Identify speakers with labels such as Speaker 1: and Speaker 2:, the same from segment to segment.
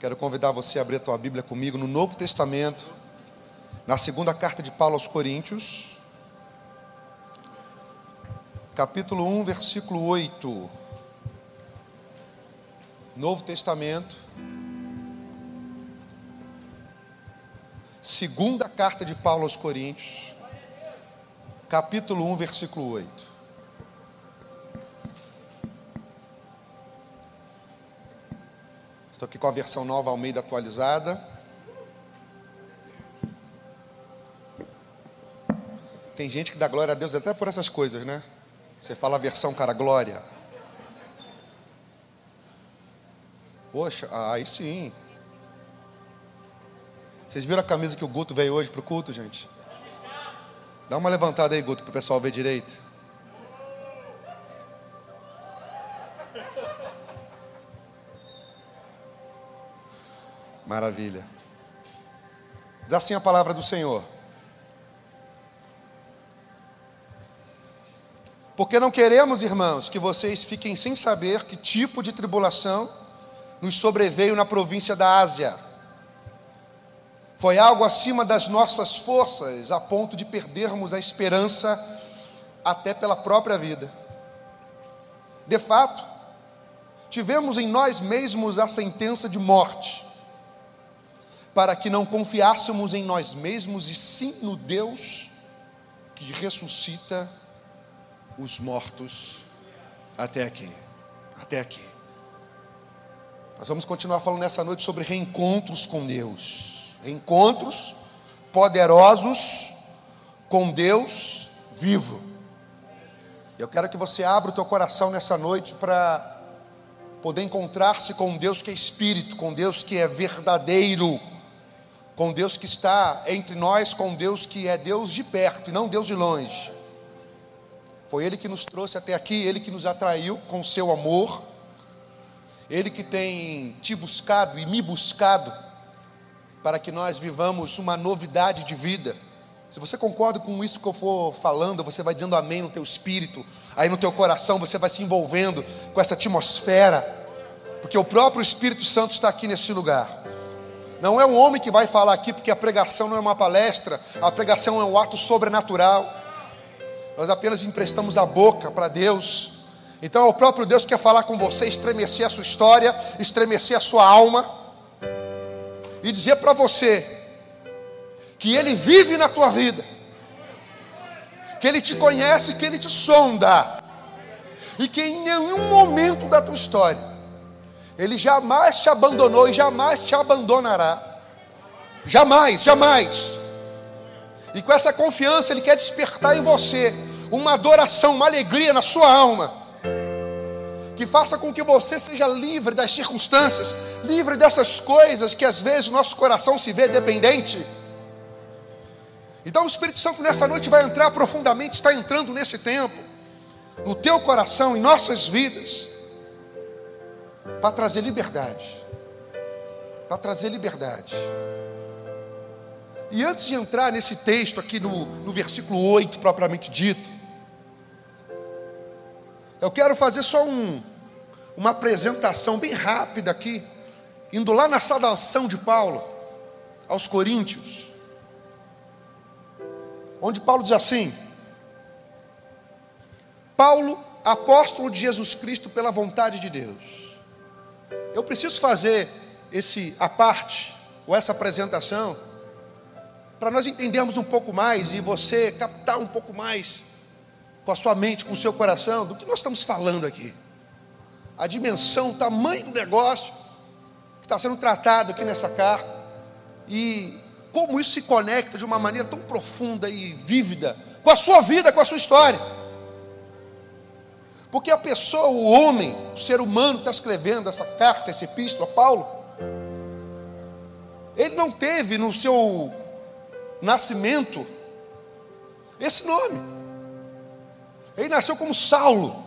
Speaker 1: Quero convidar você a abrir a tua Bíblia comigo no Novo Testamento, na segunda carta de Paulo aos Coríntios, capítulo 1, versículo 8. Novo Testamento, segunda carta de Paulo aos Coríntios, capítulo 1, versículo 8. Com a versão nova Almeida atualizada. Tem gente que dá glória a Deus até por essas coisas, né? Você fala a versão, cara, glória. Poxa, aí sim. Vocês viram a camisa que o Guto veio hoje para o culto, gente? Dá uma levantada aí, Guto, para o pessoal ver direito. Maravilha. Diz assim a palavra do Senhor. Porque não queremos, irmãos, que vocês fiquem sem saber que tipo de tribulação nos sobreveio na província da Ásia. Foi algo acima das nossas forças, a ponto de perdermos a esperança até pela própria vida. De fato, tivemos em nós mesmos a sentença de morte para que não confiássemos em nós mesmos e sim no Deus que ressuscita os mortos até aqui. Até aqui. Nós vamos continuar falando nessa noite sobre reencontros com Deus. Reencontros poderosos com Deus vivo. Eu quero que você abra o teu coração nessa noite para poder encontrar-se com Deus que é espírito, com Deus que é verdadeiro com Deus que está entre nós, com Deus que é Deus de perto e não Deus de longe. Foi Ele que nos trouxe até aqui, Ele que nos atraiu com seu amor, Ele que tem te buscado e me buscado, para que nós vivamos uma novidade de vida. Se você concorda com isso que eu for falando, você vai dizendo amém no teu espírito, aí no teu coração você vai se envolvendo com essa atmosfera, porque o próprio Espírito Santo está aqui nesse lugar. Não é um homem que vai falar aqui, porque a pregação não é uma palestra, a pregação é um ato sobrenatural. Nós apenas emprestamos a boca para Deus. Então é o próprio Deus que quer falar com você, estremecer a sua história, estremecer a sua alma e dizer para você que Ele vive na tua vida, que Ele te conhece, que Ele te sonda, e que em nenhum momento da tua história ele jamais te abandonou e jamais te abandonará. Jamais, jamais. E com essa confiança, Ele quer despertar em você uma adoração, uma alegria na sua alma, que faça com que você seja livre das circunstâncias, livre dessas coisas que às vezes o nosso coração se vê dependente. Então o Espírito Santo nessa noite vai entrar profundamente, está entrando nesse tempo, no teu coração, em nossas vidas para trazer liberdade. Para trazer liberdade. E antes de entrar nesse texto aqui no, no versículo 8, propriamente dito, eu quero fazer só um, uma apresentação bem rápida aqui, indo lá na saudação de Paulo aos Coríntios, onde Paulo diz assim: Paulo, apóstolo de Jesus Cristo pela vontade de Deus eu preciso fazer esse a parte ou essa apresentação para nós entendermos um pouco mais e você captar um pouco mais com a sua mente, com o seu coração, do que nós estamos falando aqui. A dimensão, o tamanho do negócio que está sendo tratado aqui nessa carta e como isso se conecta de uma maneira tão profunda e vívida com a sua vida, com a sua história. Porque a pessoa, o homem, o ser humano está escrevendo essa carta, esse epístola, Paulo, ele não teve no seu nascimento esse nome. Ele nasceu como Saulo.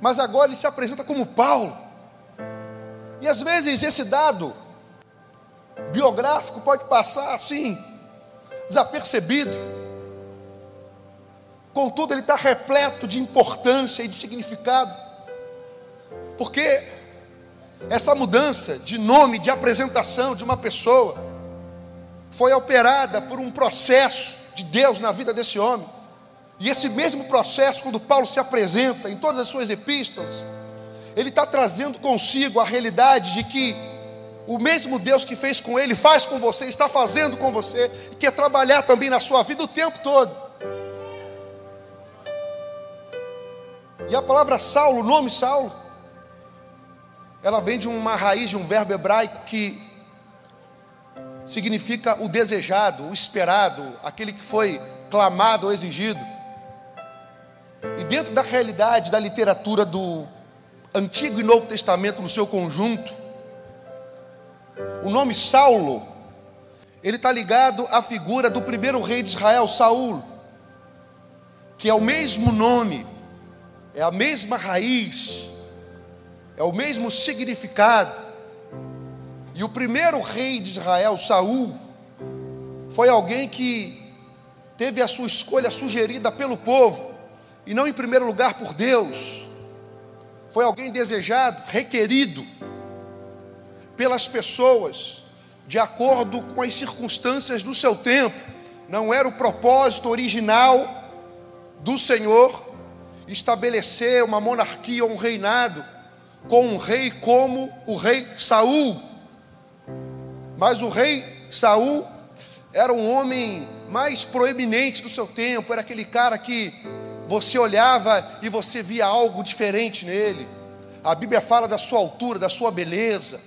Speaker 1: Mas agora ele se apresenta como Paulo. E às vezes esse dado biográfico pode passar assim, desapercebido. Contudo, ele está repleto de importância e de significado, porque essa mudança de nome, de apresentação de uma pessoa, foi operada por um processo de Deus na vida desse homem. E esse mesmo processo, quando Paulo se apresenta em todas as suas epístolas, ele está trazendo consigo a realidade de que o mesmo Deus que fez com ele, faz com você, está fazendo com você, e quer trabalhar também na sua vida o tempo todo. E a palavra Saulo, o nome Saulo, ela vem de uma raiz de um verbo hebraico que significa o desejado, o esperado, aquele que foi clamado ou exigido. E dentro da realidade da literatura do Antigo e Novo Testamento no seu conjunto, o nome Saulo, ele está ligado à figura do primeiro rei de Israel, Saul, que é o mesmo nome, é a mesma raiz, é o mesmo significado. E o primeiro rei de Israel, Saul, foi alguém que teve a sua escolha sugerida pelo povo e não em primeiro lugar por Deus. Foi alguém desejado, requerido pelas pessoas, de acordo com as circunstâncias do seu tempo. Não era o propósito original do Senhor estabelecer uma monarquia ou um reinado com um rei como o rei Saul. Mas o rei Saul era um homem mais proeminente do seu tempo, era aquele cara que você olhava e você via algo diferente nele. A Bíblia fala da sua altura, da sua beleza.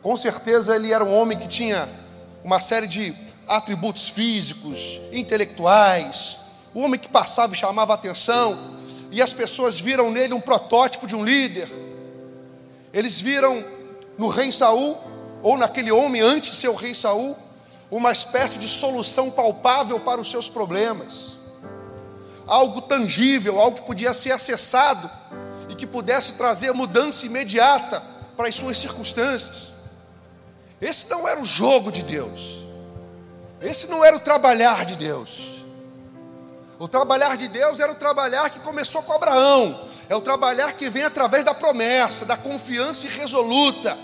Speaker 1: Com certeza ele era um homem que tinha uma série de atributos físicos, intelectuais, um homem que passava e chamava atenção, e as pessoas viram nele um protótipo de um líder. Eles viram no rei Saul, ou naquele homem antes de ser o rei Saul, uma espécie de solução palpável para os seus problemas, algo tangível, algo que podia ser acessado e que pudesse trazer mudança imediata para as suas circunstâncias. Esse não era o jogo de Deus, esse não era o trabalhar de Deus. O trabalhar de Deus era o trabalhar que começou com Abraão, é o trabalhar que vem através da promessa, da confiança irresoluta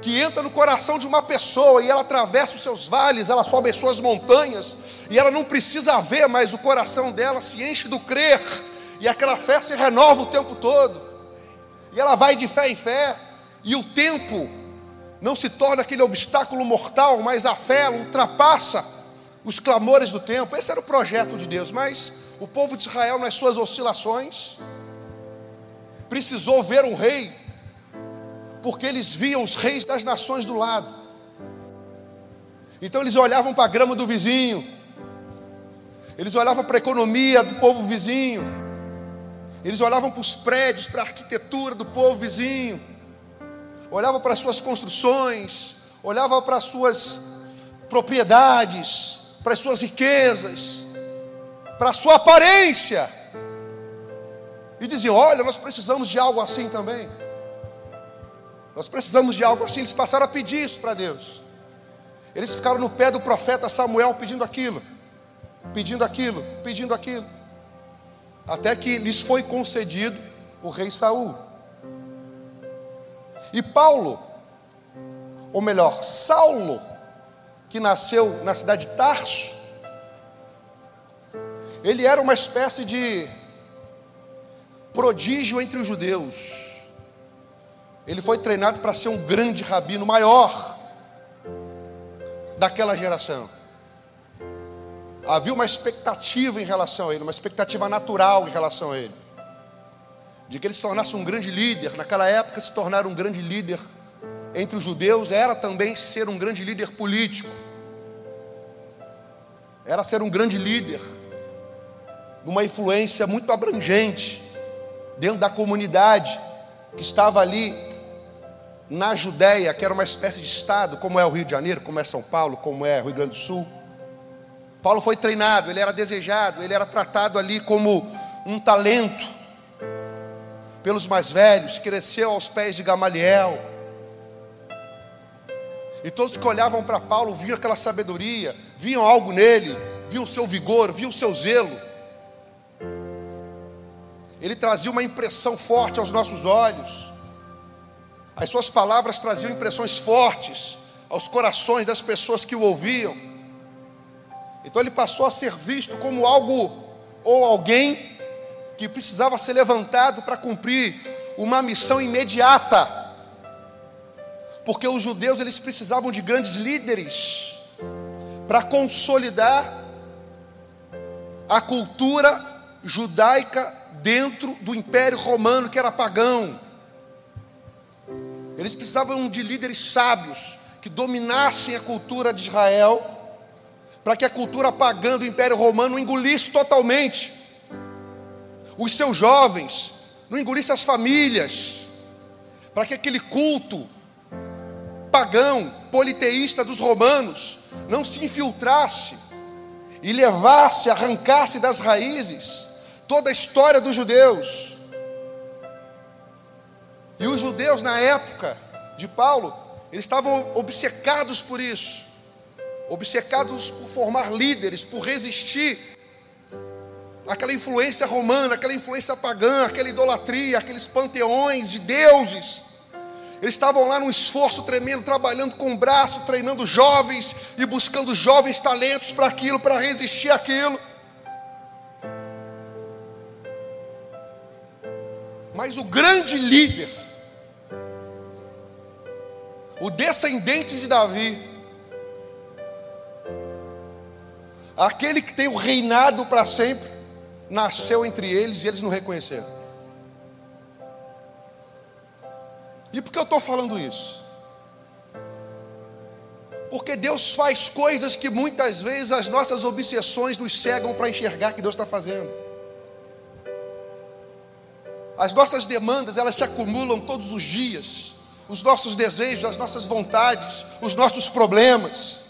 Speaker 1: que entra no coração de uma pessoa e ela atravessa os seus vales, ela sobe as suas montanhas, e ela não precisa ver, mas o coração dela se enche do crer, e aquela fé se renova o tempo todo, e ela vai de fé em fé, e o tempo não se torna aquele obstáculo mortal, mas a fé ultrapassa os clamores do tempo. Esse era o projeto de Deus, mas o povo de Israel, nas suas oscilações, precisou ver um rei porque eles viam os reis das nações do lado. Então eles olhavam para a grama do vizinho, eles olhavam para a economia do povo vizinho, eles olhavam para os prédios, para a arquitetura do povo vizinho, olhavam para as suas construções, olhavam para as suas propriedades, para as suas riquezas, para a sua aparência, e diziam: Olha, nós precisamos de algo assim também. Nós precisamos de algo assim. Eles passaram a pedir isso para Deus. Eles ficaram no pé do profeta Samuel pedindo aquilo, pedindo aquilo, pedindo aquilo. Até que lhes foi concedido o rei Saul. E Paulo, ou melhor, Saulo, que nasceu na cidade de Tarso, ele era uma espécie de prodígio entre os judeus. Ele foi treinado para ser um grande rabino maior daquela geração. Havia uma expectativa em relação a ele, uma expectativa natural em relação a ele, de que ele se tornasse um grande líder. Naquela época, se tornar um grande líder entre os judeus era também ser um grande líder político, era ser um grande líder, uma influência muito abrangente dentro da comunidade que estava ali na Judéia, que era uma espécie de estado, como é o Rio de Janeiro, como é São Paulo, como é o Rio Grande do Sul. Paulo foi treinado, ele era desejado, ele era tratado ali como um talento pelos mais velhos, cresceu aos pés de Gamaliel. E todos que olhavam para Paulo viam aquela sabedoria, viam algo nele, viam o seu vigor, viam o seu zelo. ele trazia uma impressão forte aos nossos olhos. As suas palavras traziam impressões fortes aos corações das pessoas que o ouviam. Então ele passou a ser visto como algo ou alguém que precisava ser levantado para cumprir uma missão imediata. Porque os judeus eles precisavam de grandes líderes para consolidar a cultura judaica dentro do Império Romano que era pagão. Eles precisavam de líderes sábios que dominassem a cultura de Israel, para que a cultura pagã do Império Romano engolisse totalmente os seus jovens, não engolisse as famílias, para que aquele culto pagão, politeísta dos romanos, não se infiltrasse e levasse, arrancasse das raízes toda a história dos judeus. E os judeus, na época de Paulo, eles estavam obcecados por isso, obcecados por formar líderes, por resistir àquela influência romana, aquela influência pagã, aquela idolatria, aqueles panteões de deuses. Eles estavam lá num esforço tremendo, trabalhando com o braço, treinando jovens e buscando jovens talentos para aquilo, para resistir àquilo. Mas o grande líder, o descendente de Davi, aquele que tem o reinado para sempre, nasceu entre eles e eles não reconheceram. E por que eu estou falando isso? Porque Deus faz coisas que muitas vezes as nossas obsessões nos cegam para enxergar que Deus está fazendo. As nossas demandas, elas se acumulam todos os dias. Os nossos desejos, as nossas vontades, os nossos problemas,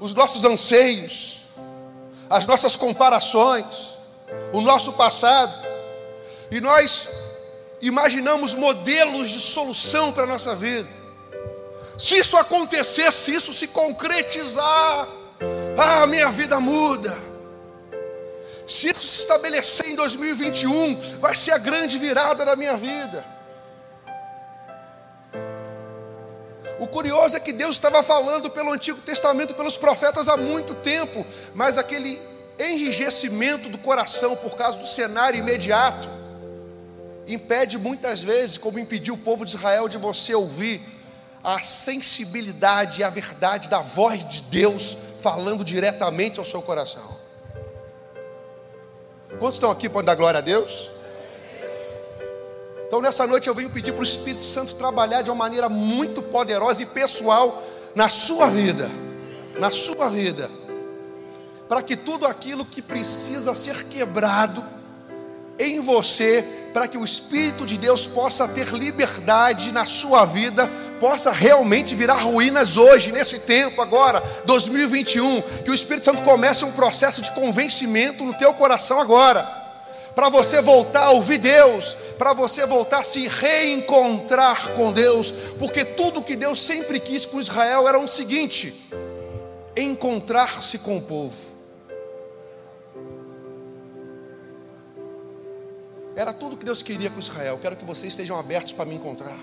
Speaker 1: os nossos anseios, as nossas comparações, o nosso passado. E nós imaginamos modelos de solução para a nossa vida. Se isso acontecer, se isso se concretizar, ah, minha vida muda. Se isso se estabelecer em 2021, vai ser a grande virada da minha vida. O curioso é que Deus estava falando pelo Antigo Testamento, pelos profetas há muito tempo, mas aquele enrijecimento do coração por causa do cenário imediato impede muitas vezes, como impediu o povo de Israel de você ouvir a sensibilidade e a verdade da voz de Deus falando diretamente ao seu coração. Quantos estão aqui para dar glória a Deus? Então nessa noite eu venho pedir para o Espírito Santo trabalhar de uma maneira muito poderosa e pessoal na sua vida, na sua vida, para que tudo aquilo que precisa ser quebrado em você para que o Espírito de Deus possa ter liberdade na sua vida, possa realmente virar ruínas hoje, nesse tempo agora, 2021, que o Espírito Santo comece um processo de convencimento no teu coração agora, para você voltar a ouvir Deus, para você voltar a se reencontrar com Deus, porque tudo que Deus sempre quis com Israel era o seguinte: encontrar-se com o povo. Era tudo que Deus queria com Israel. Quero que vocês estejam abertos para me encontrar.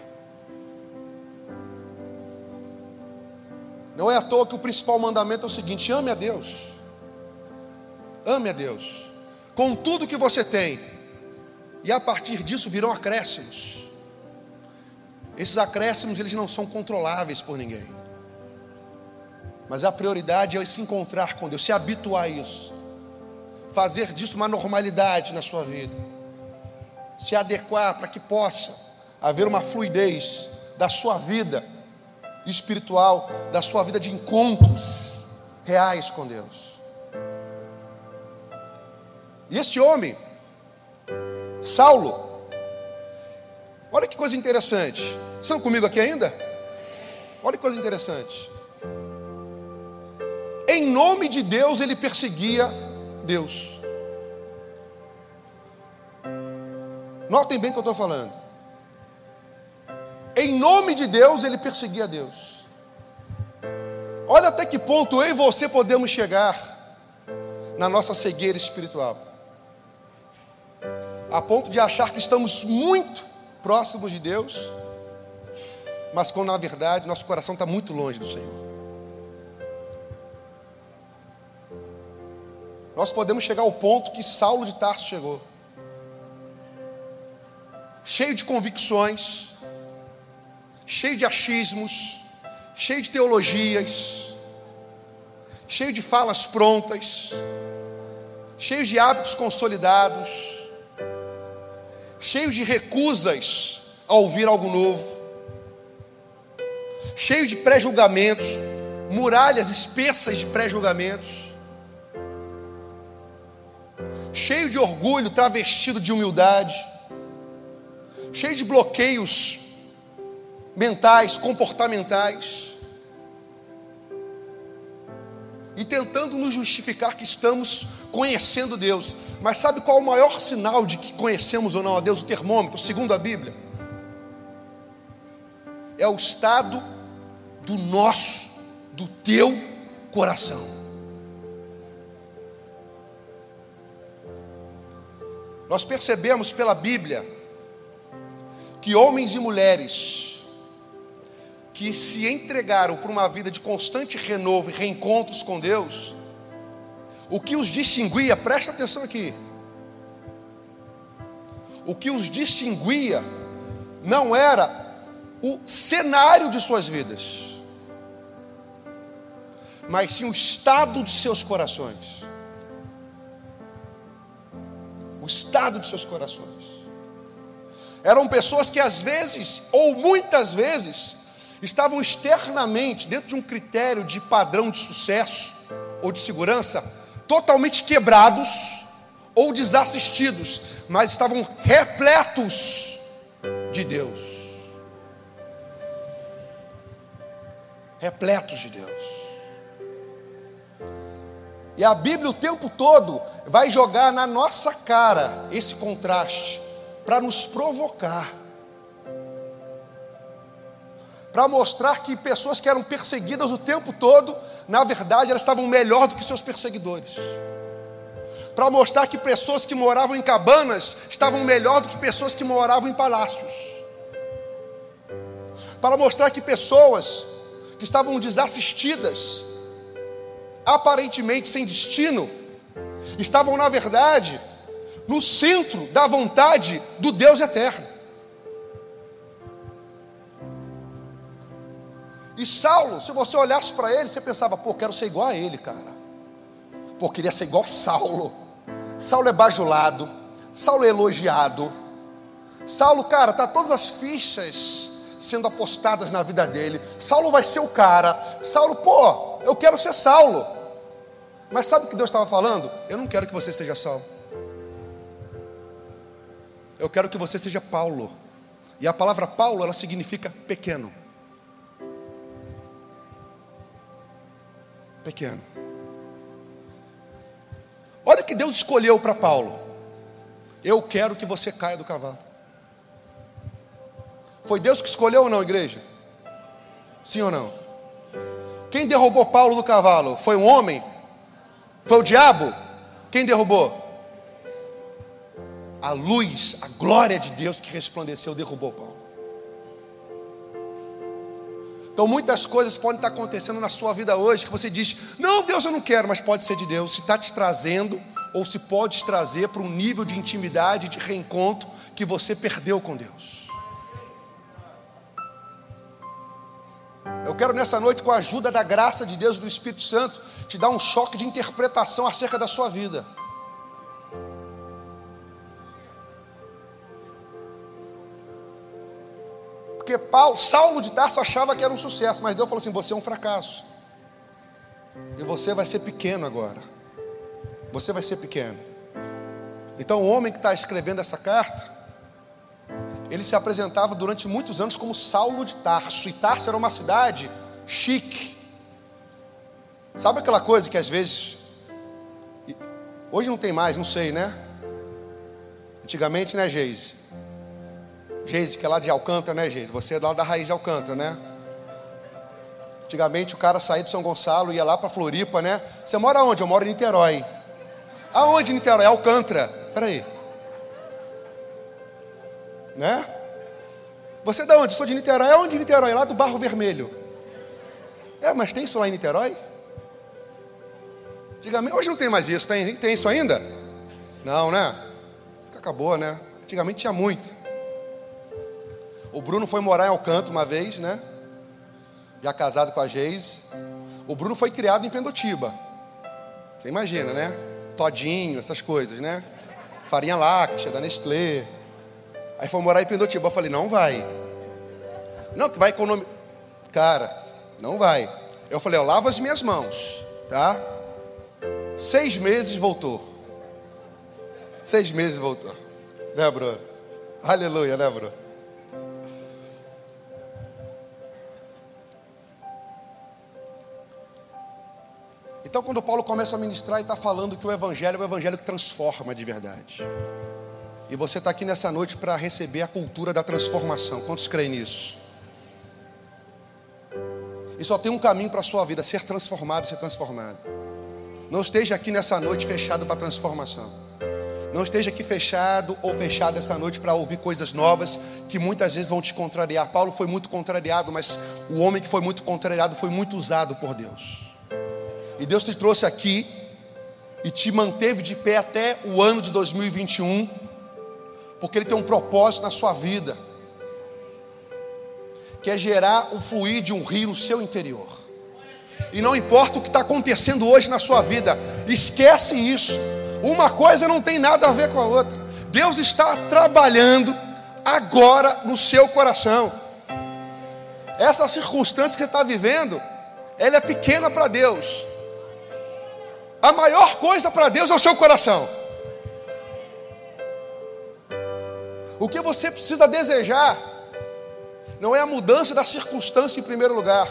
Speaker 1: Não é à toa que o principal mandamento é o seguinte: ame a Deus. Ame a Deus. Com tudo que você tem. E a partir disso virão acréscimos. Esses acréscimos eles não são controláveis por ninguém. Mas a prioridade é se encontrar com Deus, se habituar a isso. Fazer disso uma normalidade na sua vida se adequar para que possa haver uma fluidez da sua vida espiritual, da sua vida de encontros reais com Deus. E esse homem, Saulo, olha que coisa interessante. Estão comigo aqui ainda? Olha que coisa interessante. Em nome de Deus, ele perseguia Deus. Notem bem o que eu estou falando. Em nome de Deus, ele perseguia Deus. Olha até que ponto eu e você podemos chegar na nossa cegueira espiritual. a ponto de achar que estamos muito próximos de Deus, mas quando na verdade nosso coração está muito longe do Senhor. Nós podemos chegar ao ponto que Saulo de Tarso chegou, cheio de convicções, cheio de achismos, cheio de teologias, cheio de falas prontas, cheio de hábitos consolidados, cheio de recusas a ouvir algo novo, cheio de pré-julgamentos, muralhas espessas de pré-julgamentos, cheio de orgulho travestido de humildade, cheio de bloqueios mentais, comportamentais, e tentando nos justificar que estamos conhecendo Deus. Mas sabe qual é o maior sinal de que conhecemos ou não a Deus? O termômetro, segundo a Bíblia. É o estado do nosso, do teu coração. Nós percebemos pela Bíblia que homens e mulheres que se entregaram por uma vida de constante renovo e reencontros com Deus, o que os distinguia, presta atenção aqui, o que os distinguia não era o cenário de suas vidas, mas sim o estado de seus corações. O estado de seus corações. Eram pessoas que às vezes, ou muitas vezes, estavam externamente, dentro de um critério de padrão de sucesso ou de segurança, totalmente quebrados ou desassistidos, mas estavam repletos de Deus. Repletos de Deus. E a Bíblia o tempo todo vai jogar na nossa cara esse contraste, para nos provocar para mostrar que pessoas que eram perseguidas o tempo todo, na verdade, elas estavam melhor do que seus perseguidores. Para mostrar que pessoas que moravam em cabanas estavam melhor do que pessoas que moravam em palácios. Para mostrar que pessoas que estavam desassistidas, aparentemente sem destino, estavam, na verdade, no centro da vontade do Deus eterno. E Saulo, se você olhasse para ele, você pensava, pô, quero ser igual a ele, cara. Pô, queria ser igual a Saulo. Saulo é bajulado, Saulo é elogiado. Saulo, cara, tá todas as fichas sendo apostadas na vida dele. Saulo vai ser o cara. Saulo, pô, eu quero ser Saulo. Mas sabe o que Deus estava falando? Eu não quero que você seja Saulo. Eu quero que você seja Paulo. E a palavra Paulo, ela significa pequeno. pequeno. Olha que Deus escolheu para Paulo. Eu quero que você caia do cavalo. Foi Deus que escolheu ou não, igreja? Sim ou não? Quem derrubou Paulo do cavalo? Foi um homem? Foi o diabo? Quem derrubou? A luz, a glória de Deus que resplandeceu derrubou Paulo. Então muitas coisas podem estar acontecendo na sua vida hoje que você diz: Não, Deus, eu não quero, mas pode ser de Deus. Se está te trazendo, ou se pode te trazer para um nível de intimidade, de reencontro que você perdeu com Deus. Eu quero nessa noite, com a ajuda da graça de Deus e do Espírito Santo, te dar um choque de interpretação acerca da sua vida. Porque Paulo, Saulo de Tarso achava que era um sucesso, mas Deus falou assim: você é um fracasso. E você vai ser pequeno agora. Você vai ser pequeno. Então o homem que está escrevendo essa carta, ele se apresentava durante muitos anos como Saulo de Tarso. E Tarso era uma cidade chique. Sabe aquela coisa que às vezes. Hoje não tem mais, não sei, né? Antigamente, né, Geise? Geise, que é lá de Alcântara, né, Geise? Você é lá da raiz de Alcântara, né? Antigamente o cara saía de São Gonçalo, ia lá para Floripa, né? Você mora onde? Eu moro em Niterói. Aonde Niterói? Alcântara. Espera aí. Né? Você é da onde? Eu sou de Niterói. É onde Niterói? Lá do Barro Vermelho. É, mas tem isso lá em Niterói? Antigamente, hoje não tem mais isso. Tem, tem isso ainda? Não, né? Acabou, né? Antigamente tinha muito. O Bruno foi morar em Alcanto uma vez, né? Já casado com a Geise. O Bruno foi criado em Pendotiba. Você imagina, né? Todinho, essas coisas, né? Farinha láctea, da Nestlé. Aí foi morar em Pendotiba. Eu falei, não vai. Não, que vai economizar. Cara, não vai. Eu falei, eu lavo as minhas mãos, tá? Seis meses voltou. Seis meses voltou. Né, bro? Aleluia, né, bro? Então, quando Paulo começa a ministrar, ele está falando que o Evangelho é o Evangelho que transforma de verdade. E você está aqui nessa noite para receber a cultura da transformação. Quantos creem nisso? E só tem um caminho para a sua vida: ser transformado, ser transformado. Não esteja aqui nessa noite fechado para transformação. Não esteja aqui fechado ou fechado essa noite para ouvir coisas novas que muitas vezes vão te contrariar. Paulo foi muito contrariado, mas o homem que foi muito contrariado foi muito usado por Deus. E Deus te trouxe aqui e te manteve de pé até o ano de 2021, porque Ele tem um propósito na sua vida, que é gerar o fluir de um rio no seu interior. E não importa o que está acontecendo hoje na sua vida, esquece isso. Uma coisa não tem nada a ver com a outra. Deus está trabalhando agora no seu coração. Essa circunstância que você está vivendo, ela é pequena para Deus. A maior coisa para Deus é o seu coração. O que você precisa desejar não é a mudança da circunstância em primeiro lugar,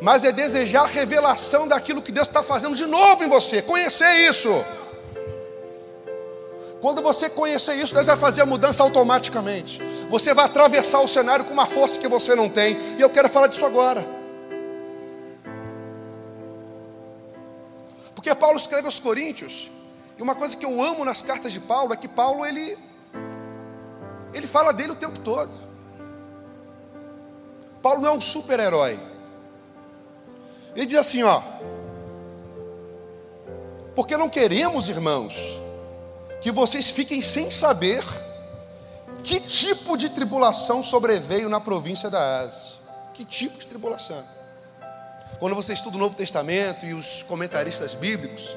Speaker 1: mas é desejar a revelação daquilo que Deus está fazendo de novo em você, conhecer isso. Quando você conhecer isso, Deus vai fazer a mudança automaticamente. Você vai atravessar o cenário com uma força que você não tem, e eu quero falar disso agora. Porque Paulo escreve aos Coríntios, e uma coisa que eu amo nas cartas de Paulo é que Paulo ele ele fala dele o tempo todo. Paulo não é um super-herói. Ele diz assim, ó: Porque não queremos, irmãos, que vocês fiquem sem saber que tipo de tribulação sobreveio na província da Ásia. Que tipo de tribulação? Quando você estuda o Novo Testamento e os comentaristas bíblicos,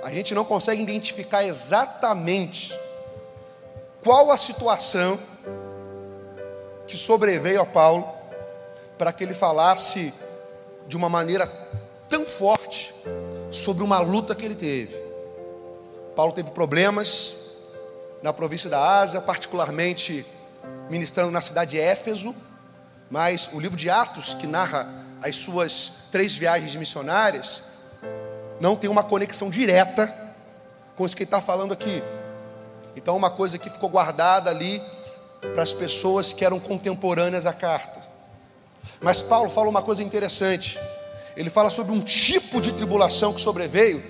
Speaker 1: a gente não consegue identificar exatamente qual a situação que sobreveio a Paulo para que ele falasse de uma maneira tão forte sobre uma luta que ele teve. Paulo teve problemas na província da Ásia, particularmente ministrando na cidade de Éfeso, mas o livro de Atos, que narra as suas três viagens missionárias, não tem uma conexão direta com isso que ele está falando aqui. Então, uma coisa que ficou guardada ali para as pessoas que eram contemporâneas à carta. Mas Paulo fala uma coisa interessante. Ele fala sobre um tipo de tribulação que sobreveio,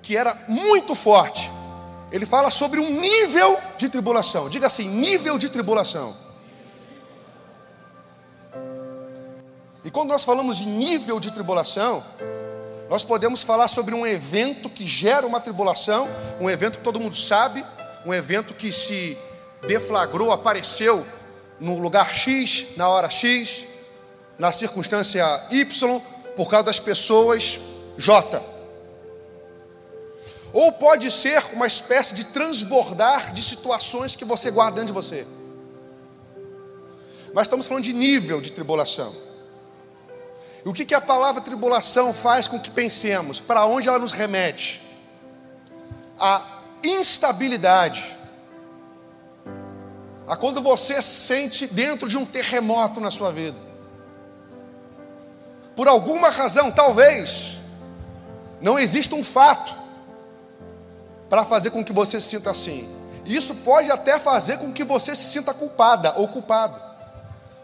Speaker 1: que era muito forte. Ele fala sobre um nível de tribulação. Diga assim: nível de tribulação. E quando nós falamos de nível de tribulação, nós podemos falar sobre um evento que gera uma tribulação, um evento que todo mundo sabe, um evento que se deflagrou, apareceu no lugar X, na hora X, na circunstância Y, por causa das pessoas J. Ou pode ser uma espécie de transbordar de situações que você guarda dentro de você. Mas estamos falando de nível de tribulação. E o que, que a palavra tribulação faz com que pensemos? Para onde ela nos remete? A instabilidade. A quando você se sente dentro de um terremoto na sua vida. Por alguma razão, talvez, não exista um fato para fazer com que você se sinta assim. Isso pode até fazer com que você se sinta culpada ou culpado.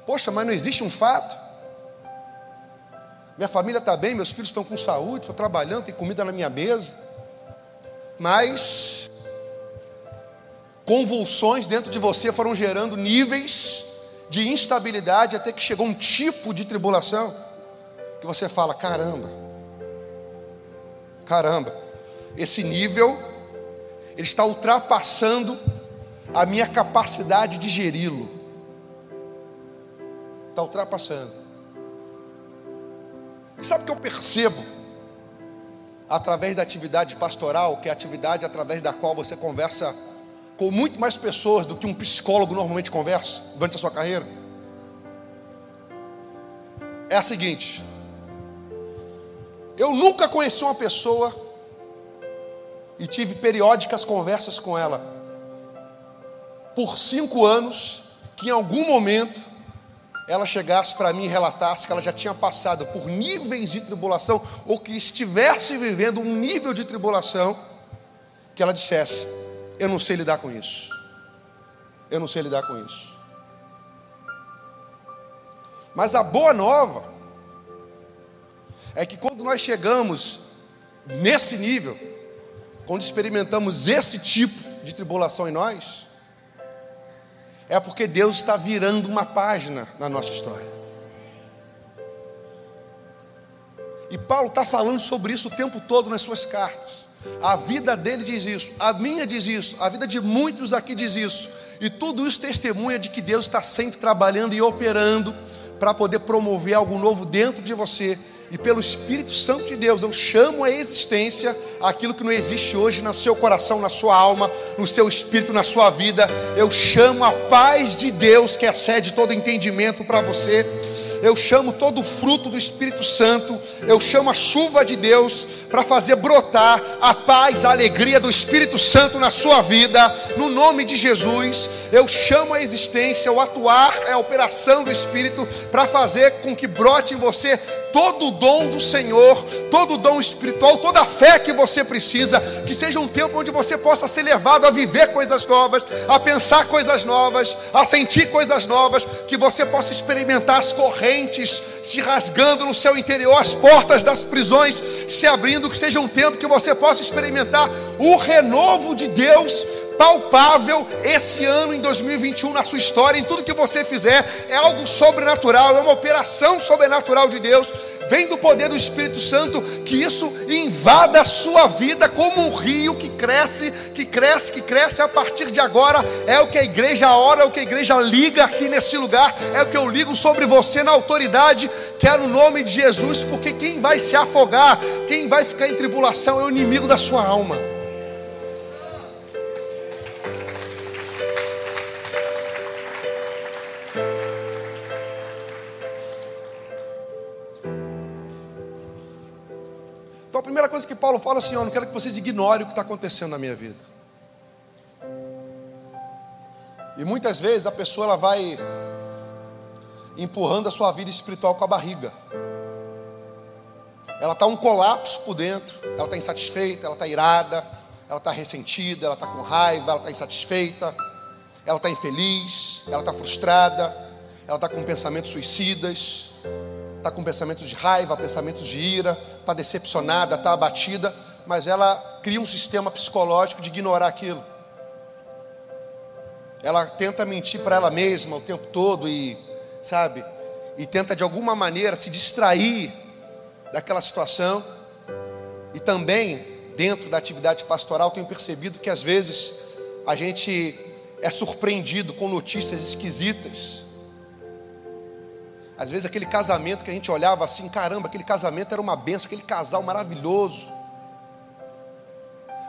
Speaker 1: Poxa, mas não existe um fato? Minha família está bem, meus filhos estão com saúde, estou trabalhando, tem comida na minha mesa. Mas convulsões dentro de você foram gerando níveis de instabilidade até que chegou um tipo de tribulação que você fala: caramba, caramba, esse nível ele está ultrapassando a minha capacidade de geri-lo. Está ultrapassando. E sabe o que eu percebo? Através da atividade pastoral, que é a atividade através da qual você conversa com muito mais pessoas do que um psicólogo normalmente conversa durante a sua carreira. É a seguinte: eu nunca conheci uma pessoa e tive periódicas conversas com ela por cinco anos que em algum momento ela chegasse para mim e relatasse que ela já tinha passado por níveis de tribulação ou que estivesse vivendo um nível de tribulação que ela dissesse: Eu não sei lidar com isso. Eu não sei lidar com isso. Mas a boa nova é que quando nós chegamos nesse nível, quando experimentamos esse tipo de tribulação em nós, é porque Deus está virando uma página na nossa história. E Paulo está falando sobre isso o tempo todo nas suas cartas. A vida dele diz isso, a minha diz isso, a vida de muitos aqui diz isso. E tudo isso testemunha de que Deus está sempre trabalhando e operando para poder promover algo novo dentro de você e pelo Espírito Santo de Deus, eu chamo a existência aquilo que não existe hoje no seu coração, na sua alma, no seu espírito, na sua vida. Eu chamo a paz de Deus que excede todo entendimento para você eu chamo todo o fruto do Espírito Santo, eu chamo a chuva de Deus para fazer brotar a paz, a alegria do Espírito Santo na sua vida, no nome de Jesus. Eu chamo a existência, o atuar a operação do Espírito para fazer com que brote em você todo o dom do Senhor, todo o dom espiritual, toda a fé que você precisa, que seja um tempo onde você possa ser levado a viver coisas novas, a pensar coisas novas, a sentir coisas novas, que você possa experimentar as correntes se rasgando no seu interior, as portas das prisões se abrindo, que seja um tempo que você possa experimentar o renovo de Deus palpável esse ano em 2021 na sua história, em tudo que você fizer, é algo sobrenatural, é uma operação sobrenatural de Deus, vem do poder do Espírito Santo, que isso invada a sua vida como um rio que cresce, que cresce, que cresce a partir de agora. É o que a igreja ora, é o que a igreja liga aqui nesse lugar, é o que eu ligo sobre você na autoridade, que é no nome de Jesus, porque quem vai se afogar, quem vai ficar em tribulação é o inimigo da sua alma. Primeira coisa que Paulo fala assim: Eu não quero que vocês ignorem o que está acontecendo na minha vida. E muitas vezes a pessoa ela vai empurrando a sua vida espiritual com a barriga. Ela está um colapso por dentro, ela está insatisfeita, ela está irada, ela está ressentida, ela está com raiva, ela está insatisfeita, ela está infeliz, ela está frustrada, ela está com pensamentos suicidas está com pensamentos de raiva, pensamentos de ira, está decepcionada, está abatida, mas ela cria um sistema psicológico de ignorar aquilo. Ela tenta mentir para ela mesma o tempo todo e, sabe, e tenta de alguma maneira se distrair daquela situação. E também, dentro da atividade pastoral, tenho percebido que às vezes a gente é surpreendido com notícias esquisitas às vezes aquele casamento que a gente olhava assim, caramba, aquele casamento era uma benção, aquele casal maravilhoso.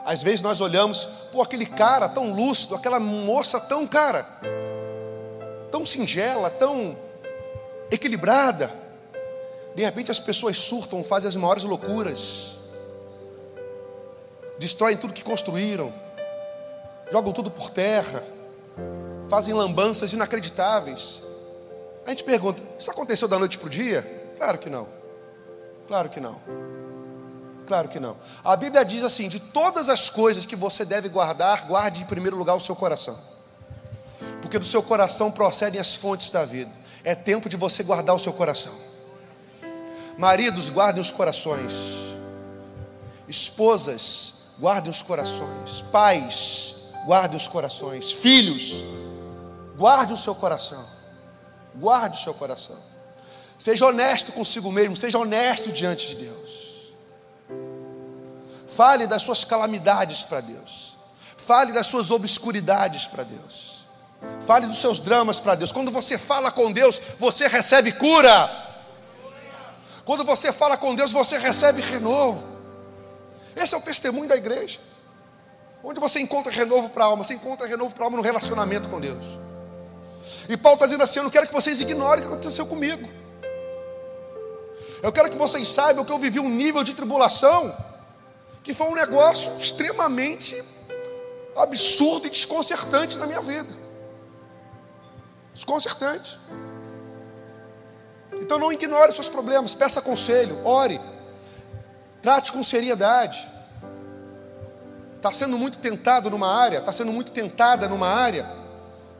Speaker 1: Às vezes nós olhamos, pô, aquele cara tão lúcido, aquela moça tão, cara, tão singela, tão equilibrada. De repente as pessoas surtam, fazem as maiores loucuras, destroem tudo que construíram, jogam tudo por terra, fazem lambanças inacreditáveis. A gente pergunta: isso aconteceu da noite para o dia? Claro que não. Claro que não. Claro que não. A Bíblia diz assim: de todas as coisas que você deve guardar, guarde em primeiro lugar o seu coração. Porque do seu coração procedem as fontes da vida. É tempo de você guardar o seu coração. Maridos, guardem os corações. Esposas, guardem os corações. Pais, guarde os corações. Filhos, guarde o seu coração. Guarde o seu coração. Seja honesto consigo mesmo, seja honesto diante de Deus. Fale das suas calamidades para Deus. Fale das suas obscuridades para Deus. Fale dos seus dramas para Deus. Quando você fala com Deus, você recebe cura. Quando você fala com Deus, você recebe renovo. Esse é o testemunho da igreja. Onde você encontra renovo para a alma? Você encontra renovo para a alma no relacionamento com Deus. E Paulo está dizendo assim: Eu não quero que vocês ignorem o que aconteceu comigo. Eu quero que vocês saibam que eu vivi um nível de tribulação que foi um negócio extremamente absurdo e desconcertante na minha vida. Desconcertante. Então não ignore seus problemas, peça conselho, ore, trate com seriedade. Está sendo muito tentado numa área, está sendo muito tentada numa área,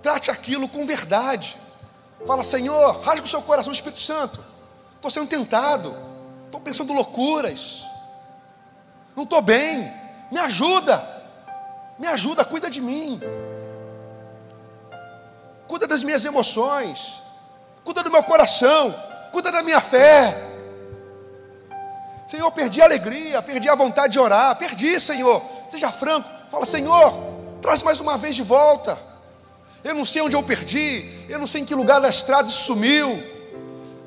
Speaker 1: trate aquilo com verdade. Fala, Senhor, rasga o seu coração, Espírito Santo. Estou sendo tentado, estou pensando loucuras, não estou bem, me ajuda, me ajuda, cuida de mim, cuida das minhas emoções, cuida do meu coração, cuida da minha fé. Senhor, perdi a alegria, perdi a vontade de orar, perdi, Senhor. Seja franco, fala, Senhor, traz mais uma vez de volta. Eu não sei onde eu perdi, eu não sei em que lugar da estrada isso sumiu.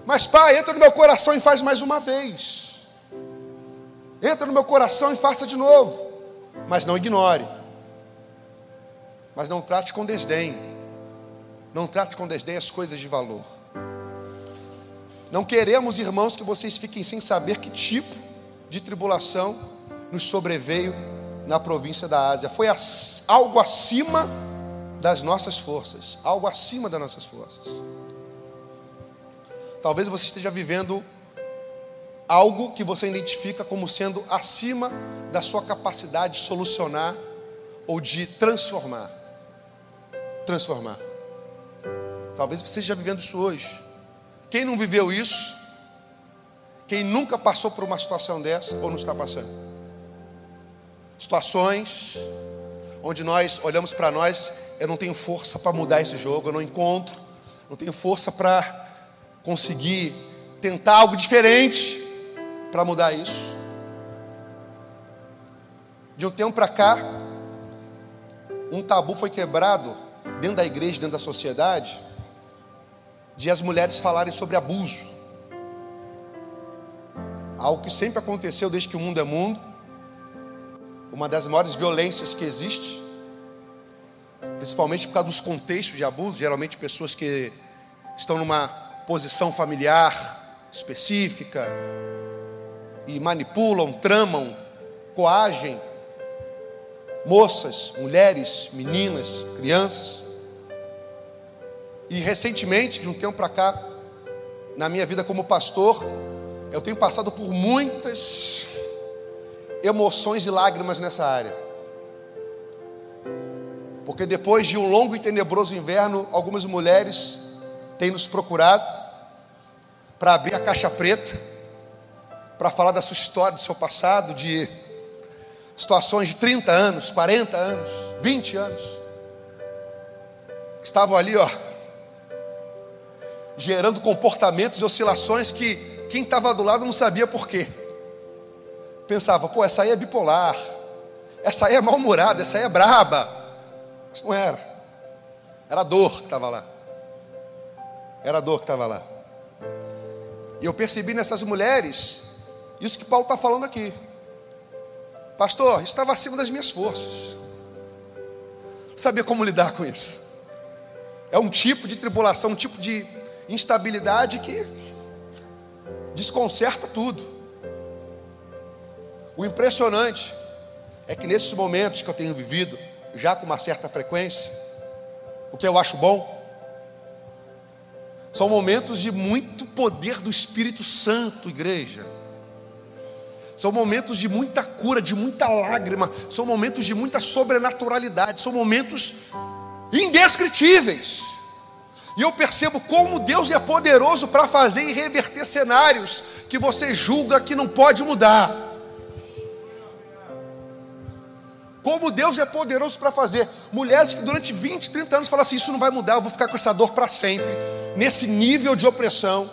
Speaker 1: Mas, Pai, entra no meu coração e faz mais uma vez. Entra no meu coração e faça de novo. Mas não ignore. Mas não trate com desdém. Não trate com desdém as coisas de valor. Não queremos, irmãos, que vocês fiquem sem saber que tipo de tribulação nos sobreveio na província da Ásia. Foi algo acima das nossas forças. Algo acima das nossas forças. Talvez você esteja vivendo algo que você identifica como sendo acima da sua capacidade de solucionar ou de transformar. Transformar. Talvez você esteja vivendo isso hoje. Quem não viveu isso? Quem nunca passou por uma situação dessa ou não está passando? Situações onde nós olhamos para nós, eu não tenho força para mudar esse jogo, eu não encontro, não tenho força para conseguir tentar algo diferente para mudar isso. De um tempo para cá, um tabu foi quebrado dentro da igreja, dentro da sociedade, de as mulheres falarem sobre abuso. Algo que sempre aconteceu desde que o mundo é mundo. Uma das maiores violências que existe, principalmente por causa dos contextos de abuso, geralmente pessoas que estão numa posição familiar específica e manipulam, tramam, coagem moças, mulheres, meninas, crianças. E recentemente, de um tempo para cá, na minha vida como pastor, eu tenho passado por muitas emoções e lágrimas nessa área. Porque depois de um longo e tenebroso inverno, algumas mulheres têm nos procurado para abrir a caixa preta, para falar da sua história, do seu passado, de situações de 30 anos, 40 anos, 20 anos, estavam ali, ó, gerando comportamentos e oscilações que quem estava do lado não sabia por quê. Pensava, pô, essa aí é bipolar, essa aí é mal-humorada, essa aí é braba. Mas não era. Era a dor que estava lá. Era a dor que estava lá. E eu percebi nessas mulheres isso que Paulo está falando aqui. Pastor, estava acima das minhas forças. Sabia como lidar com isso. É um tipo de tribulação, um tipo de instabilidade que desconcerta tudo. O impressionante é que nesses momentos que eu tenho vivido, já com uma certa frequência, o que eu acho bom, são momentos de muito poder do Espírito Santo, igreja. São momentos de muita cura, de muita lágrima, são momentos de muita sobrenaturalidade, são momentos indescritíveis. E eu percebo como Deus é poderoso para fazer e reverter cenários que você julga que não pode mudar. Como Deus é poderoso para fazer. Mulheres que durante 20, 30 anos falam assim: Isso não vai mudar, eu vou ficar com essa dor para sempre, nesse nível de opressão.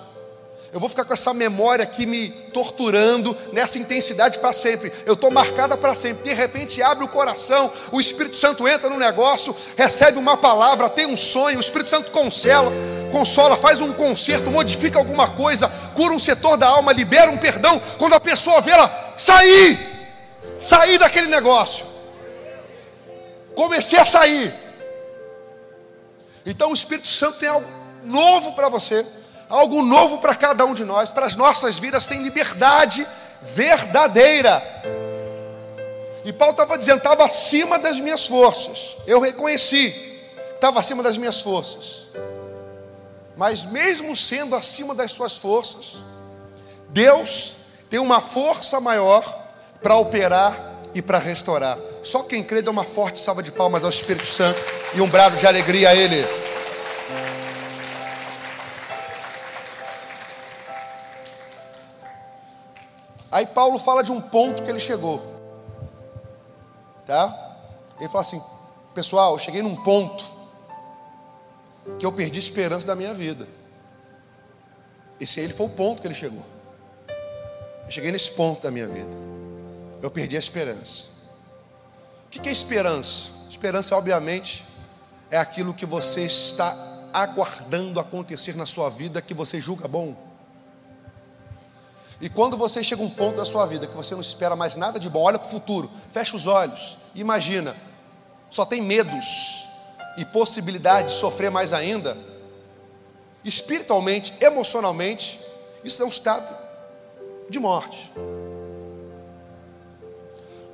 Speaker 1: Eu vou ficar com essa memória aqui me torturando nessa intensidade para sempre. Eu estou marcada para sempre. De repente abre o coração, o Espírito Santo entra no negócio, recebe uma palavra, tem um sonho, o Espírito Santo consola, consola, faz um conserto, modifica alguma coisa, cura um setor da alma, libera um perdão. Quando a pessoa vê ela sair, sair daquele negócio. Comecei a sair. Então o Espírito Santo tem algo novo para você algo novo para cada um de nós, para as nossas vidas, tem liberdade verdadeira. E Paulo estava dizendo: estava acima das minhas forças. Eu reconheci estava acima das minhas forças. Mas mesmo sendo acima das suas forças, Deus tem uma força maior para operar e para restaurar. Só quem crê dá uma forte salva de palmas ao Espírito Santo e um brado de alegria a Ele. Aí Paulo fala de um ponto que ele chegou. Tá? Ele fala assim: Pessoal, eu cheguei num ponto que eu perdi a esperança da minha vida. Esse aí foi o ponto que ele chegou. Eu cheguei nesse ponto da minha vida. Eu perdi a esperança. O que é esperança? Esperança, obviamente, é aquilo que você está aguardando acontecer na sua vida que você julga bom. E quando você chega a um ponto da sua vida que você não espera mais nada de bom, olha para o futuro, fecha os olhos, imagina, só tem medos e possibilidade de sofrer mais ainda, espiritualmente, emocionalmente, isso é um estado de morte.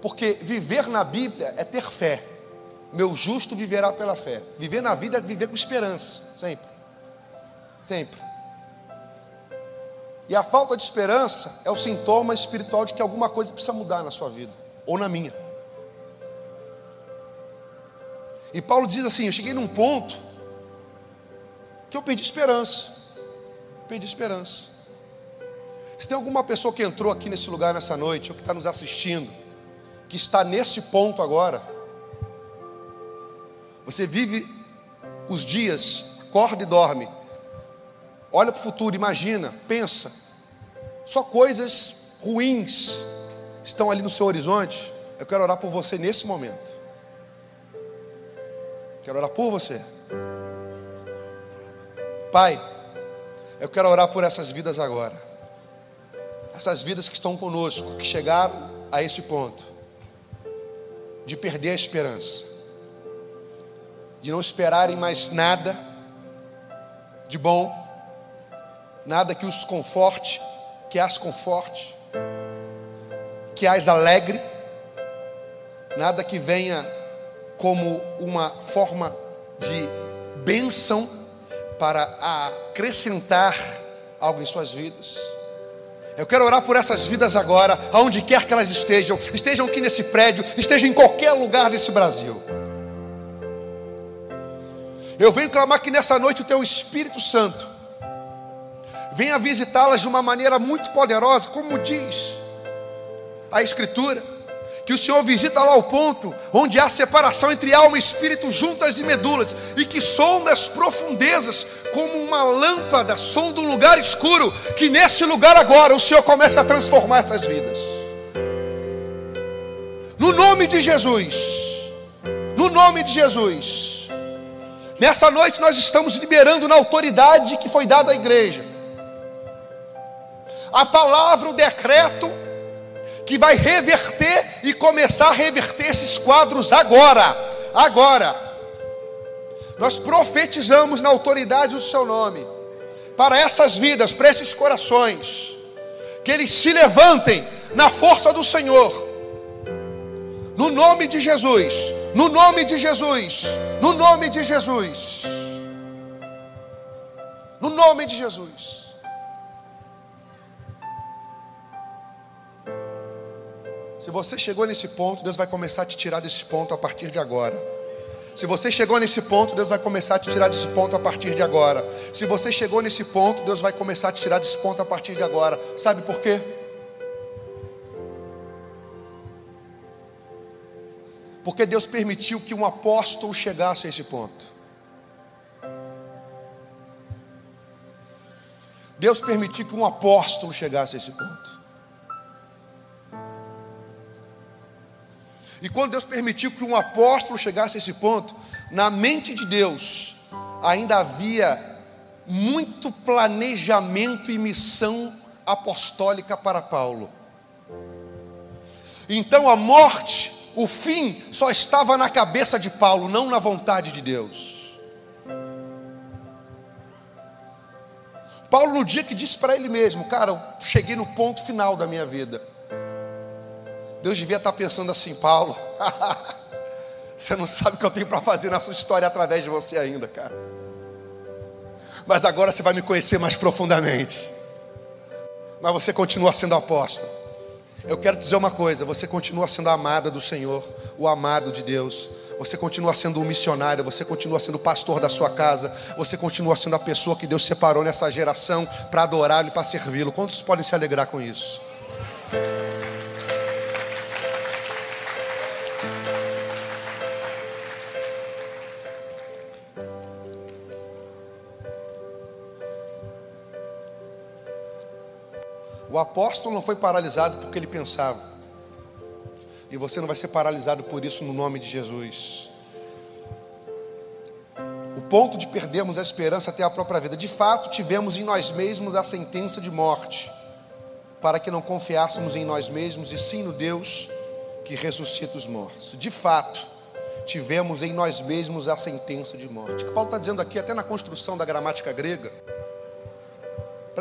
Speaker 1: Porque viver na Bíblia é ter fé. Meu justo viverá pela fé. Viver na vida é viver com esperança, sempre. Sempre. E a falta de esperança é o sintoma espiritual de que alguma coisa precisa mudar na sua vida, ou na minha. E Paulo diz assim: Eu cheguei num ponto que eu perdi esperança. Perdi esperança. Se tem alguma pessoa que entrou aqui nesse lugar nessa noite, ou que está nos assistindo, que está nesse ponto agora, você vive os dias, acorda e dorme, olha para o futuro, imagina, pensa, só coisas ruins estão ali no seu horizonte. Eu quero orar por você nesse momento. Quero orar por você. Pai, eu quero orar por essas vidas agora. Essas vidas que estão conosco, que chegaram a esse ponto de perder a esperança, de não esperarem mais nada de bom, nada que os conforte, que as conforte, que as alegre, nada que venha como uma forma de bênção para acrescentar algo em suas vidas. Eu quero orar por essas vidas agora, aonde quer que elas estejam, estejam aqui nesse prédio, estejam em qualquer lugar desse Brasil. Eu venho clamar que nessa noite o teu Espírito Santo venha visitá-las de uma maneira muito poderosa, como diz a Escritura, que o Senhor visita lá o ponto onde há separação entre alma e espírito, juntas e medulas, e que sonda as profundezas como uma lâmpada, sonda um lugar escuro, que nesse lugar agora o Senhor começa a transformar essas vidas. No nome de Jesus, no nome de Jesus. Nessa noite nós estamos liberando na autoridade que foi dada à igreja a palavra, o decreto, que vai reverter e começar a reverter esses quadros agora. Agora. Nós profetizamos na autoridade do seu nome, para essas vidas, para esses corações, que eles se levantem na força do Senhor, no nome de Jesus, no nome de Jesus, no nome de Jesus, no nome de Jesus. Se você chegou nesse ponto, Deus vai começar a te tirar desse ponto a partir de agora. Se você chegou nesse ponto, Deus vai começar a te tirar desse ponto a partir de agora. Se você chegou nesse ponto, Deus vai começar a te tirar desse ponto a partir de agora. Sabe por quê? Porque Deus permitiu que um apóstolo chegasse a esse ponto. Deus permitiu que um apóstolo chegasse a esse ponto. E quando Deus permitiu que um apóstolo chegasse a esse ponto, na mente de Deus ainda havia muito planejamento e missão apostólica para Paulo. Então a morte, o fim, só estava na cabeça de Paulo, não na vontade de Deus. Paulo, no dia que disse para ele mesmo: Cara, eu cheguei no ponto final da minha vida. Deus devia estar pensando assim, Paulo, você não sabe o que eu tenho para fazer na sua história através de você ainda, cara. Mas agora você vai me conhecer mais profundamente. Mas você continua sendo apóstolo. Eu quero dizer uma coisa: você continua sendo a amada do Senhor, o amado de Deus. Você continua sendo um missionário, você continua sendo pastor da sua casa, você continua sendo a pessoa que Deus separou nessa geração para adorá-lo e para servi-lo. Quantos podem se alegrar com isso? O apóstolo não foi paralisado porque ele pensava. E você não vai ser paralisado por isso no nome de Jesus. O ponto de perdermos a esperança até a própria vida. De fato, tivemos em nós mesmos a sentença de morte, para que não confiássemos em nós mesmos e sim no Deus que ressuscita os mortos. De fato, tivemos em nós mesmos a sentença de morte. O que Paulo está dizendo aqui, até na construção da gramática grega,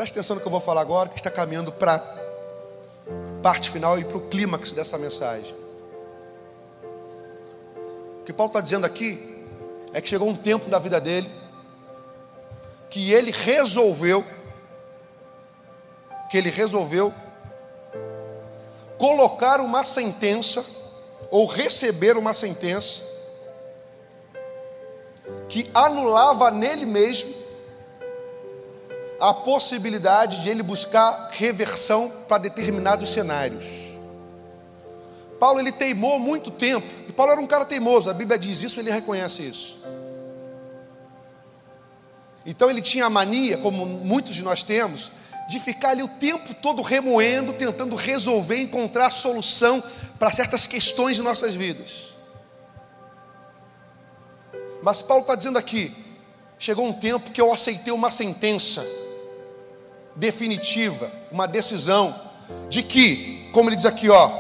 Speaker 1: Preste atenção no que eu vou falar agora, que está caminhando para a parte final e para o clímax dessa mensagem. O que Paulo está dizendo aqui é que chegou um tempo da vida dele que ele resolveu, que ele resolveu colocar uma sentença ou receber uma sentença que anulava nele mesmo a possibilidade de ele buscar reversão para determinados cenários. Paulo ele teimou muito tempo, e Paulo era um cara teimoso, a Bíblia diz isso, ele reconhece isso. Então ele tinha a mania, como muitos de nós temos, de ficar ali o tempo todo remoendo, tentando resolver, encontrar solução para certas questões de nossas vidas. Mas Paulo está dizendo aqui: chegou um tempo que eu aceitei uma sentença definitiva, uma decisão de que, como ele diz aqui, ó,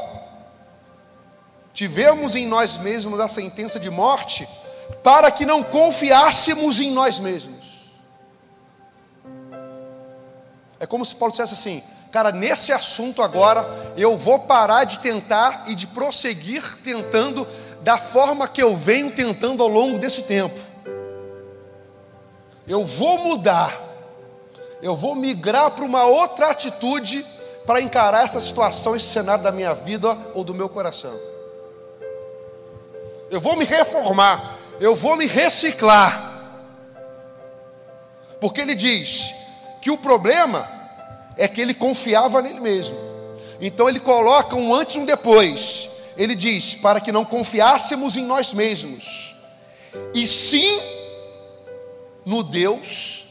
Speaker 1: tivemos em nós mesmos a sentença de morte para que não confiássemos em nós mesmos. É como se Paulo dissesse assim: cara, nesse assunto agora eu vou parar de tentar e de prosseguir tentando da forma que eu venho tentando ao longo desse tempo. Eu vou mudar eu vou migrar para uma outra atitude para encarar essa situação, esse cenário da minha vida ou do meu coração. Eu vou me reformar, eu vou me reciclar. Porque ele diz que o problema é que ele confiava nele mesmo. Então ele coloca um antes e um depois. Ele diz: para que não confiássemos em nós mesmos, e sim no Deus,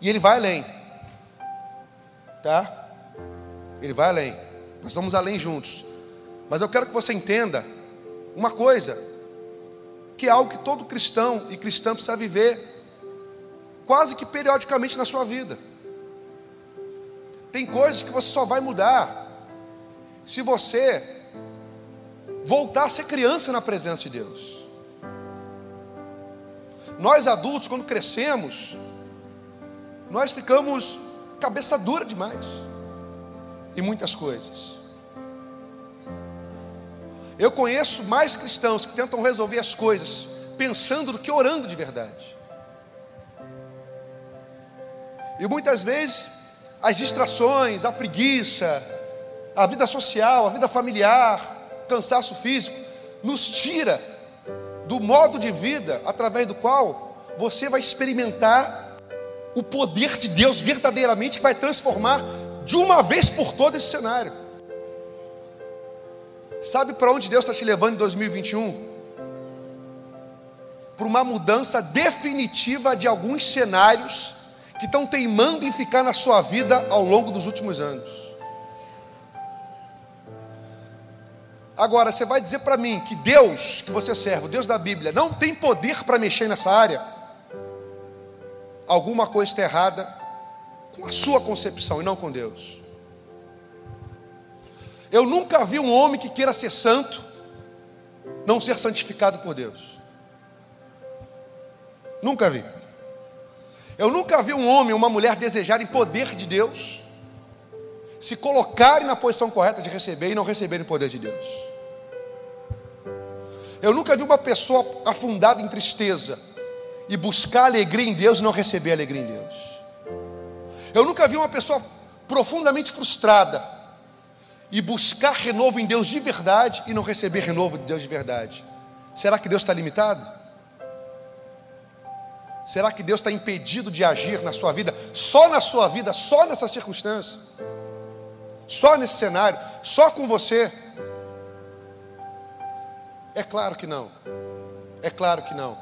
Speaker 1: e ele vai além tá? Ele vai além. Nós vamos além juntos. Mas eu quero que você entenda uma coisa, que é algo que todo cristão e cristã precisa viver quase que periodicamente na sua vida. Tem coisas que você só vai mudar se você voltar a ser criança na presença de Deus. Nós adultos, quando crescemos, nós ficamos cabeça dura demais em muitas coisas. Eu conheço mais cristãos que tentam resolver as coisas pensando do que orando de verdade. E muitas vezes as distrações, a preguiça, a vida social, a vida familiar, cansaço físico, nos tira do modo de vida através do qual você vai experimentar o poder de Deus verdadeiramente que vai transformar de uma vez por toda esse cenário. Sabe para onde Deus está te levando em 2021? para uma mudança definitiva de alguns cenários que estão teimando em ficar na sua vida ao longo dos últimos anos. Agora, você vai dizer para mim que Deus que você serve, o Deus da Bíblia, não tem poder para mexer nessa área? Alguma coisa está errada com a sua concepção e não com Deus. Eu nunca vi um homem que queira ser santo não ser santificado por Deus. Nunca vi. Eu nunca vi um homem uma mulher desejarem poder de Deus, se colocarem na posição correta de receber e não receberem o poder de Deus. Eu nunca vi uma pessoa afundada em tristeza e buscar alegria em Deus e não receber alegria em Deus. Eu nunca vi uma pessoa profundamente frustrada e buscar renovo em Deus de verdade e não receber renovo de Deus de verdade. Será que Deus está limitado? Será que Deus está impedido de agir na sua vida, só na sua vida, só nessa circunstância? Só nesse cenário, só com você? É claro que não. É claro que não.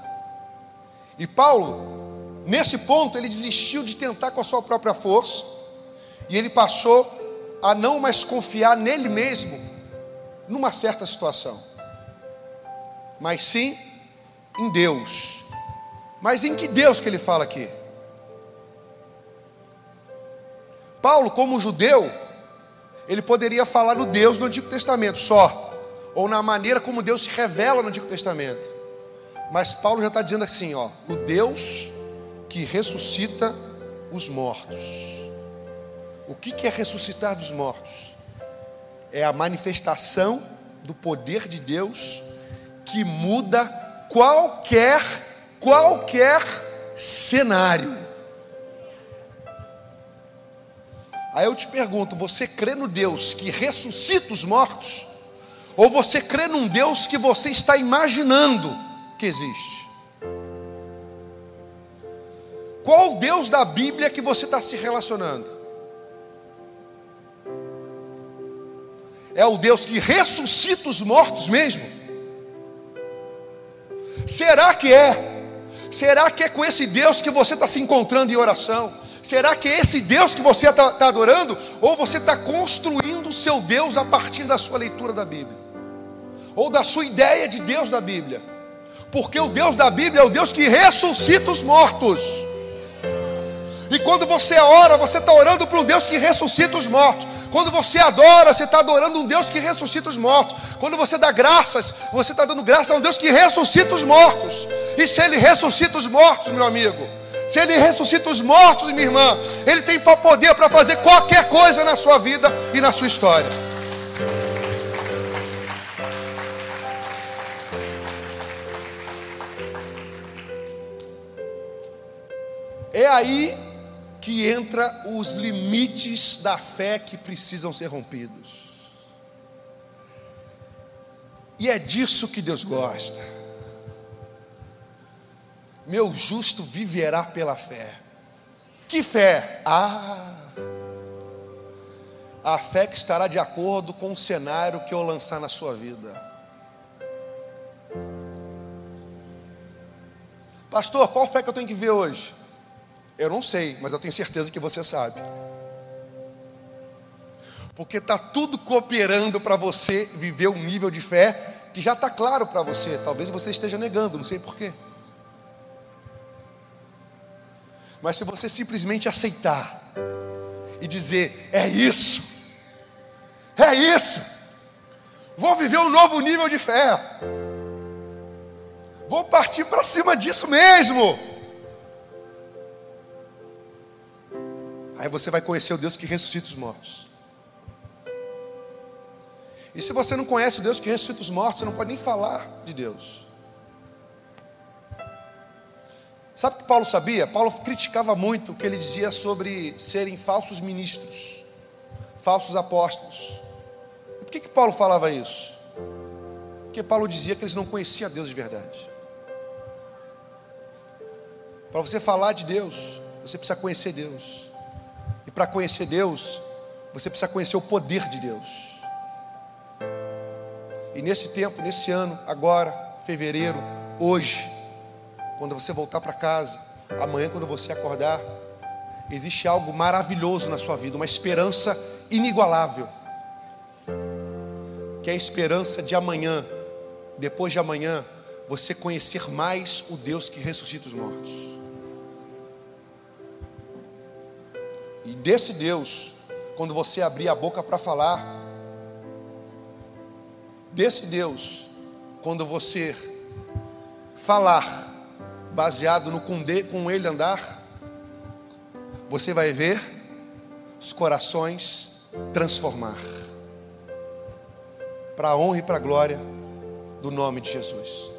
Speaker 1: E Paulo, nesse ponto, ele desistiu de tentar com a sua própria força, e ele passou a não mais confiar nele mesmo numa certa situação, mas sim em Deus. Mas em que Deus que ele fala aqui? Paulo, como judeu, ele poderia falar no Deus do Antigo Testamento só, ou na maneira como Deus se revela no Antigo Testamento. Mas Paulo já está dizendo assim: ó, o Deus que ressuscita os mortos. O que é ressuscitar dos mortos? É a manifestação do poder de Deus que muda qualquer, qualquer cenário. Aí eu te pergunto: você crê no Deus que ressuscita os mortos? Ou você crê num Deus que você está imaginando que existe? Qual Deus da Bíblia que você está se relacionando? É o Deus que ressuscita os mortos mesmo? Será que é? Será que é com esse Deus que você está se encontrando em oração? Será que é esse Deus que você está tá adorando? Ou você está construindo o seu Deus a partir da sua leitura da Bíblia? Ou da sua ideia de Deus da Bíblia? Porque o Deus da Bíblia é o Deus que ressuscita os mortos. E quando você ora, você está orando para um Deus que ressuscita os mortos. Quando você adora, você está adorando um Deus que ressuscita os mortos. Quando você dá graças, você está dando graças a um Deus que ressuscita os mortos. E se Ele ressuscita os mortos, meu amigo, se Ele ressuscita os mortos, minha irmã, Ele tem poder para fazer qualquer coisa na sua vida e na sua história. É aí que entra os limites da fé que precisam ser rompidos. E é disso que Deus gosta. Meu justo viverá pela fé. Que fé? Ah, a fé que estará de acordo com o cenário que eu lançar na sua vida. Pastor, qual fé que eu tenho que ver hoje? Eu não sei, mas eu tenho certeza que você sabe. Porque está tudo cooperando para você viver um nível de fé que já está claro para você. Talvez você esteja negando, não sei porquê. Mas se você simplesmente aceitar e dizer: é isso, é isso, vou viver um novo nível de fé, vou partir para cima disso mesmo. Aí você vai conhecer o Deus que ressuscita os mortos. E se você não conhece o Deus que ressuscita os mortos, você não pode nem falar de Deus. Sabe o que Paulo sabia? Paulo criticava muito o que ele dizia sobre serem falsos ministros, falsos apóstolos. E por que, que Paulo falava isso? Porque Paulo dizia que eles não conheciam Deus de verdade. Para você falar de Deus, você precisa conhecer Deus. E para conhecer Deus, você precisa conhecer o poder de Deus. E nesse tempo, nesse ano, agora, fevereiro, hoje, quando você voltar para casa, amanhã, quando você acordar, existe algo maravilhoso na sua vida, uma esperança inigualável, que é a esperança de amanhã, depois de amanhã, você conhecer mais o Deus que ressuscita os mortos. E desse Deus, quando você abrir a boca para falar, desse Deus, quando você falar baseado no com, com Ele andar, você vai ver os corações transformar para a honra e para a glória do nome de Jesus.